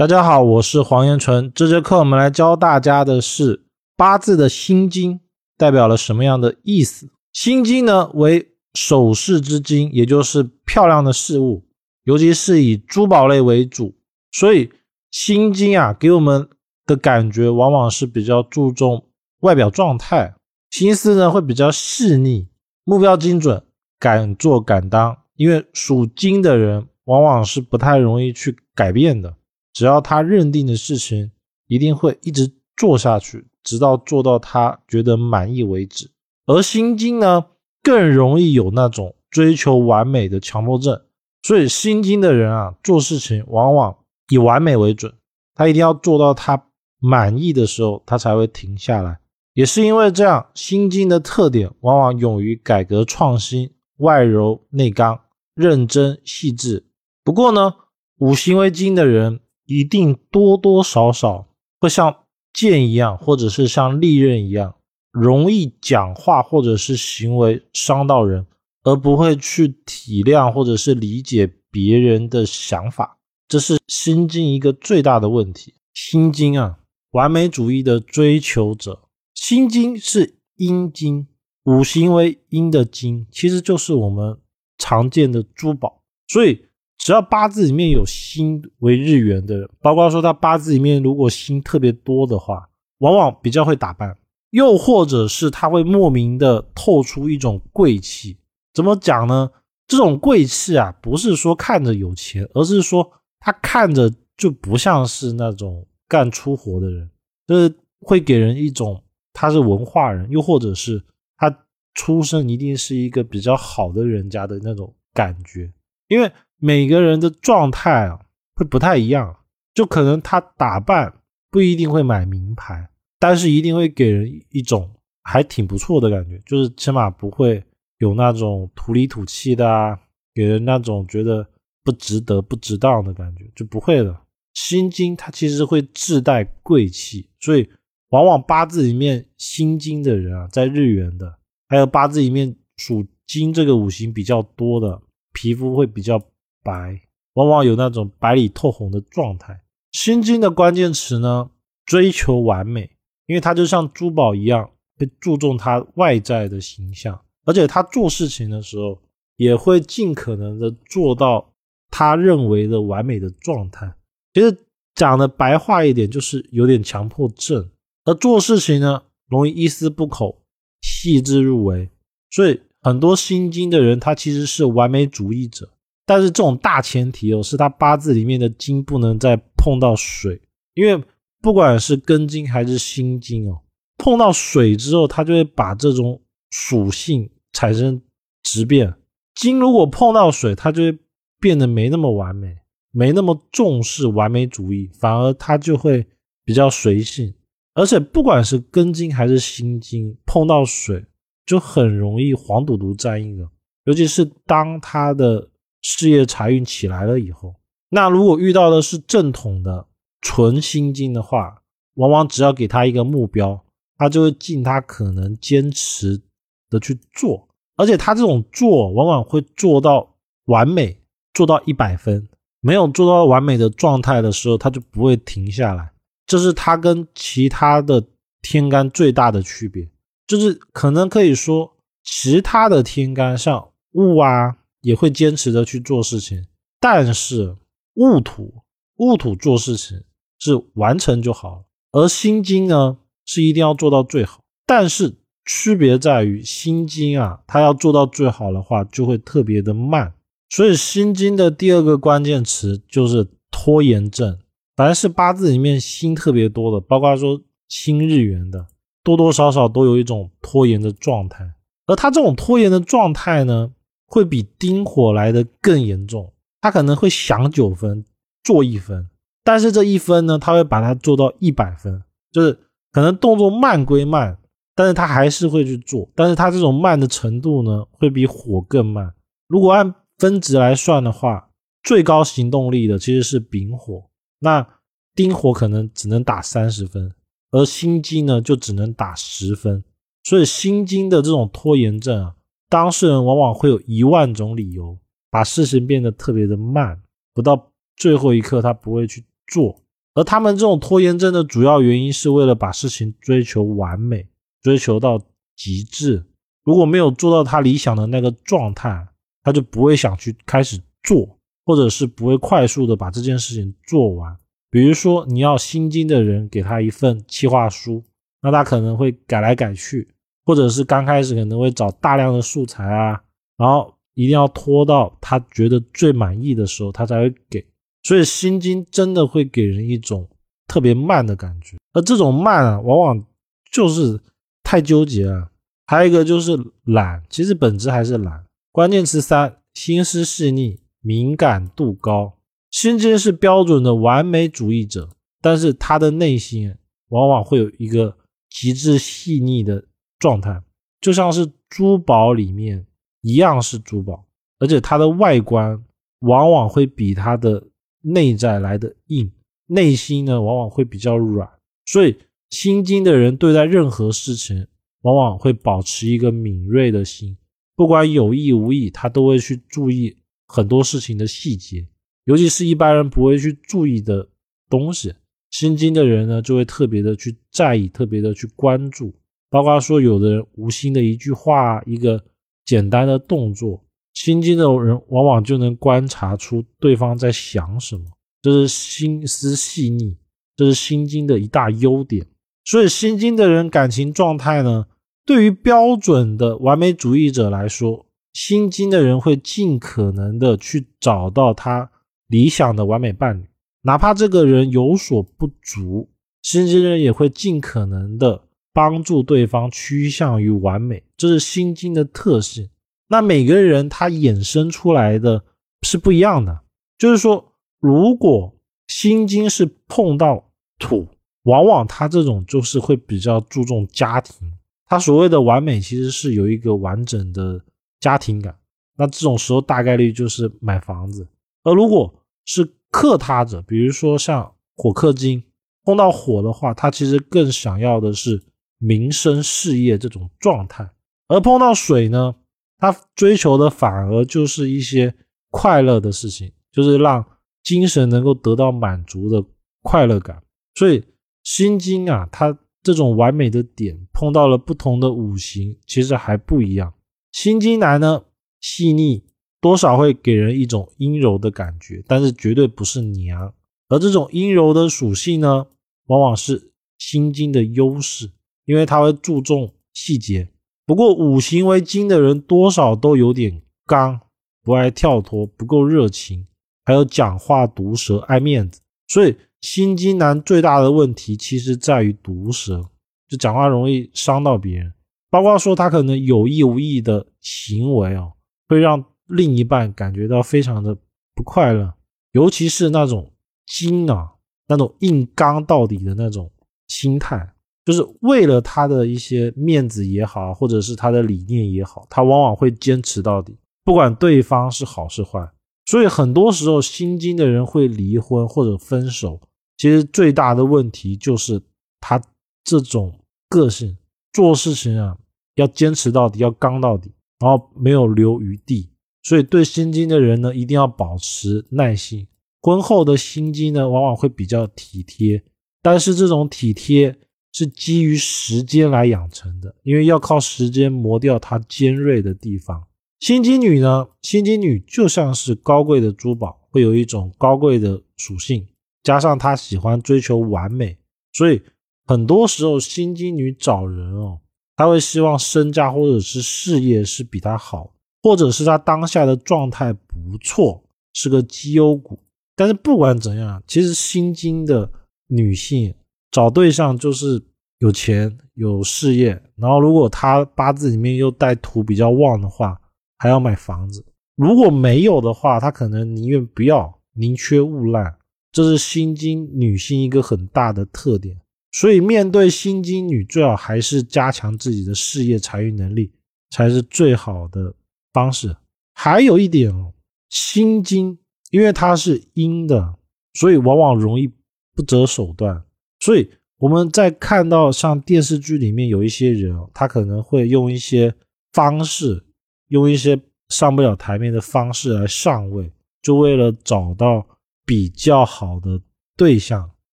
大家好，我是黄延纯。这节课我们来教大家的是八字的心经代表了什么样的意思？心经呢为首饰之金，也就是漂亮的事物，尤其是以珠宝类为主。所以心经啊给我们的感觉往往是比较注重外表状态，心思呢会比较细腻，目标精准，敢做敢当。因为属金的人往往是不太容易去改变的。只要他认定的事情，一定会一直做下去，直到做到他觉得满意为止。而心经呢，更容易有那种追求完美的强迫症，所以心经的人啊，做事情往往以完美为准，他一定要做到他满意的时候，他才会停下来。也是因为这样，心经的特点往往勇于改革创新，外柔内刚，认真细致。不过呢，五行为金的人。一定多多少少会像剑一样，或者是像利刃一样，容易讲话或者是行为伤到人，而不会去体谅或者是理解别人的想法，这是心经一个最大的问题。心经啊，完美主义的追求者，心经是阴经，五行为阴的经，其实就是我们常见的珠宝，所以。只要八字里面有星为日元的人，包括说他八字里面如果星特别多的话，往往比较会打扮，又或者是他会莫名的透出一种贵气。怎么讲呢？这种贵气啊，不是说看着有钱，而是说他看着就不像是那种干粗活的人，就是会给人一种他是文化人，又或者是他出生一定是一个比较好的人家的那种感觉，因为。每个人的状态啊会不太一样，就可能他打扮不一定会买名牌，但是一定会给人一种还挺不错的感觉，就是起码不会有那种土里土气的啊，给人那种觉得不值得、不值当的感觉，就不会的。心经它其实会自带贵气，所以往往八字里面心经的人啊，在日元的，还有八字里面属金这个五行比较多的，皮肤会比较。白往往有那种白里透红的状态。心经的关键词呢，追求完美，因为它就像珠宝一样，会注重它外在的形象，而且他做事情的时候也会尽可能的做到他认为的完美的状态。其实讲的白话一点，就是有点强迫症。而做事情呢，容易一丝不苟，细致入微。所以很多心经的人，他其实是完美主义者。但是这种大前提哦，是他八字里面的金不能再碰到水，因为不管是根金还是心金哦，碰到水之后，它就会把这种属性产生质变。金如果碰到水，它就会变得没那么完美，没那么重视完美主义，反而它就会比较随性。而且不管是根金还是心金，碰到水就很容易黄赌毒占印了，尤其是当他的。事业财运起来了以后，那如果遇到的是正统的纯心经的话，往往只要给他一个目标，他就会尽他可能坚持的去做，而且他这种做往往会做到完美，做到一百分。没有做到完美的状态的时候，他就不会停下来。这是他跟其他的天干最大的区别，就是可能可以说，其他的天干像戊啊。也会坚持的去做事情，但是戊土戊土做事情是完成就好了，而心金呢是一定要做到最好。但是区别在于心金啊，它要做到最好的话就会特别的慢。所以心经的第二个关键词就是拖延症。凡是八字里面心特别多的，包括说辛日元的，多多少少都有一种拖延的状态。而他这种拖延的状态呢？会比丁火来的更严重，他可能会想九分做一分，但是这一分呢，他会把它做到一百分，就是可能动作慢归慢，但是他还是会去做，但是他这种慢的程度呢，会比火更慢。如果按分值来算的话，最高行动力的其实是丙火，那丁火可能只能打三十分，而心经呢就只能打十分，所以心经的这种拖延症啊。当事人往往会有一万种理由，把事情变得特别的慢，不到最后一刻他不会去做。而他们这种拖延症的主要原因是为了把事情追求完美，追求到极致。如果没有做到他理想的那个状态，他就不会想去开始做，或者是不会快速的把这件事情做完。比如说，你要心经的人给他一份企划书，那他可能会改来改去，或者是刚开始可能会找大量的素材啊，然后一定要拖到他觉得最满意的时候，他才会给。所以心经真的会给人一种特别慢的感觉，而这种慢啊，往往就是太纠结了。还有一个就是懒，其实本质还是懒。关键词三：心思细腻，敏感度高。心经是标准的完美主义者，但是他的内心往往会有一个极致细腻的状态，就像是珠宝里面一样是珠宝，而且它的外观往往会比它的内在来的硬，内心呢往往会比较软。所以心经的人对待任何事情，往往会保持一个敏锐的心，不管有意无意，他都会去注意很多事情的细节。尤其是一般人不会去注意的东西，心经的人呢就会特别的去在意，特别的去关注。包括说有的人无心的一句话，一个简单的动作，心经的人往往就能观察出对方在想什么。这是心思细腻，这是心经的一大优点。所以心经的人感情状态呢，对于标准的完美主义者来说，心经的人会尽可能的去找到他。理想的完美伴侣，哪怕这个人有所不足，心经人也会尽可能的帮助对方趋向于完美，这是心经的特性。那每个人他衍生出来的是不一样的，就是说，如果心经是碰到土，往往他这种就是会比较注重家庭，他所谓的完美其实是有一个完整的家庭感。那这种时候大概率就是买房子，而如果是克他者，比如说像火克金，碰到火的话，他其实更想要的是民生事业这种状态；而碰到水呢，他追求的反而就是一些快乐的事情，就是让精神能够得到满足的快乐感。所以心经啊，它这种完美的点碰到了不同的五行，其实还不一样。心经男呢，细腻。多少会给人一种阴柔的感觉，但是绝对不是娘。而这种阴柔的属性呢，往往是心经的优势，因为他会注重细节。不过五行为金的人多少都有点刚，不爱跳脱，不够热情，还有讲话毒舌，爱面子。所以心机男最大的问题其实在于毒舌，就讲话容易伤到别人。包括说他可能有意无意的行为哦，会让。另一半感觉到非常的不快乐，尤其是那种金啊，那种硬刚到底的那种心态，就是为了他的一些面子也好，或者是他的理念也好，他往往会坚持到底，不管对方是好是坏。所以很多时候，心经的人会离婚或者分手，其实最大的问题就是他这种个性，做事情啊要坚持到底，要刚到底，然后没有留余地。所以，对心经的人呢，一定要保持耐心。婚后的心经呢，往往会比较体贴，但是这种体贴是基于时间来养成的，因为要靠时间磨掉它尖锐的地方。心机女呢，心机女就像是高贵的珠宝，会有一种高贵的属性，加上她喜欢追求完美，所以很多时候心机女找人哦，她会希望身价或者是事业是比她好。或者是她当下的状态不错，是个绩优股。但是不管怎样，其实心经的女性找对象就是有钱有事业，然后如果他八字里面又带土比较旺的话，还要买房子。如果没有的话，他可能宁愿不要，宁缺毋滥。这是心经女性一个很大的特点。所以面对心经女，最好还是加强自己的事业财运能力，才是最好的。方式还有一点哦，心经因为它是阴的，所以往往容易不择手段。所以我们在看到像电视剧里面有一些人，他可能会用一些方式，用一些上不了台面的方式来上位，就为了找到比较好的对象。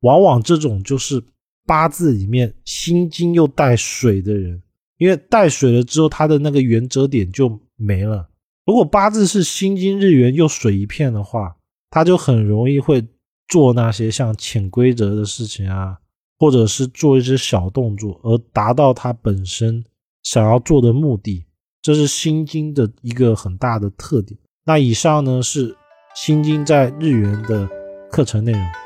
往往这种就是八字里面心金又带水的人，因为带水了之后，他的那个原则点就没了。如果八字是心金日元又水一片的话，他就很容易会做那些像潜规则的事情啊，或者是做一些小动作，而达到他本身想要做的目的。这是心经的一个很大的特点。那以上呢是心经在日元的课程内容。